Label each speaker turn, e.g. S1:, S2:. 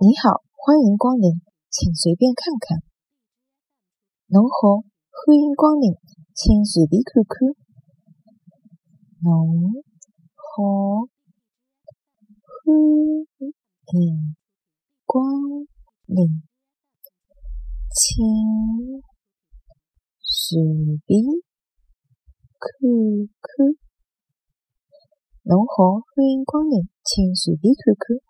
S1: 你好欢迎光临请随便看看。侬好欢迎光临请随便看看侬好欢迎光临请随便看看侬好欢迎光临请随便看看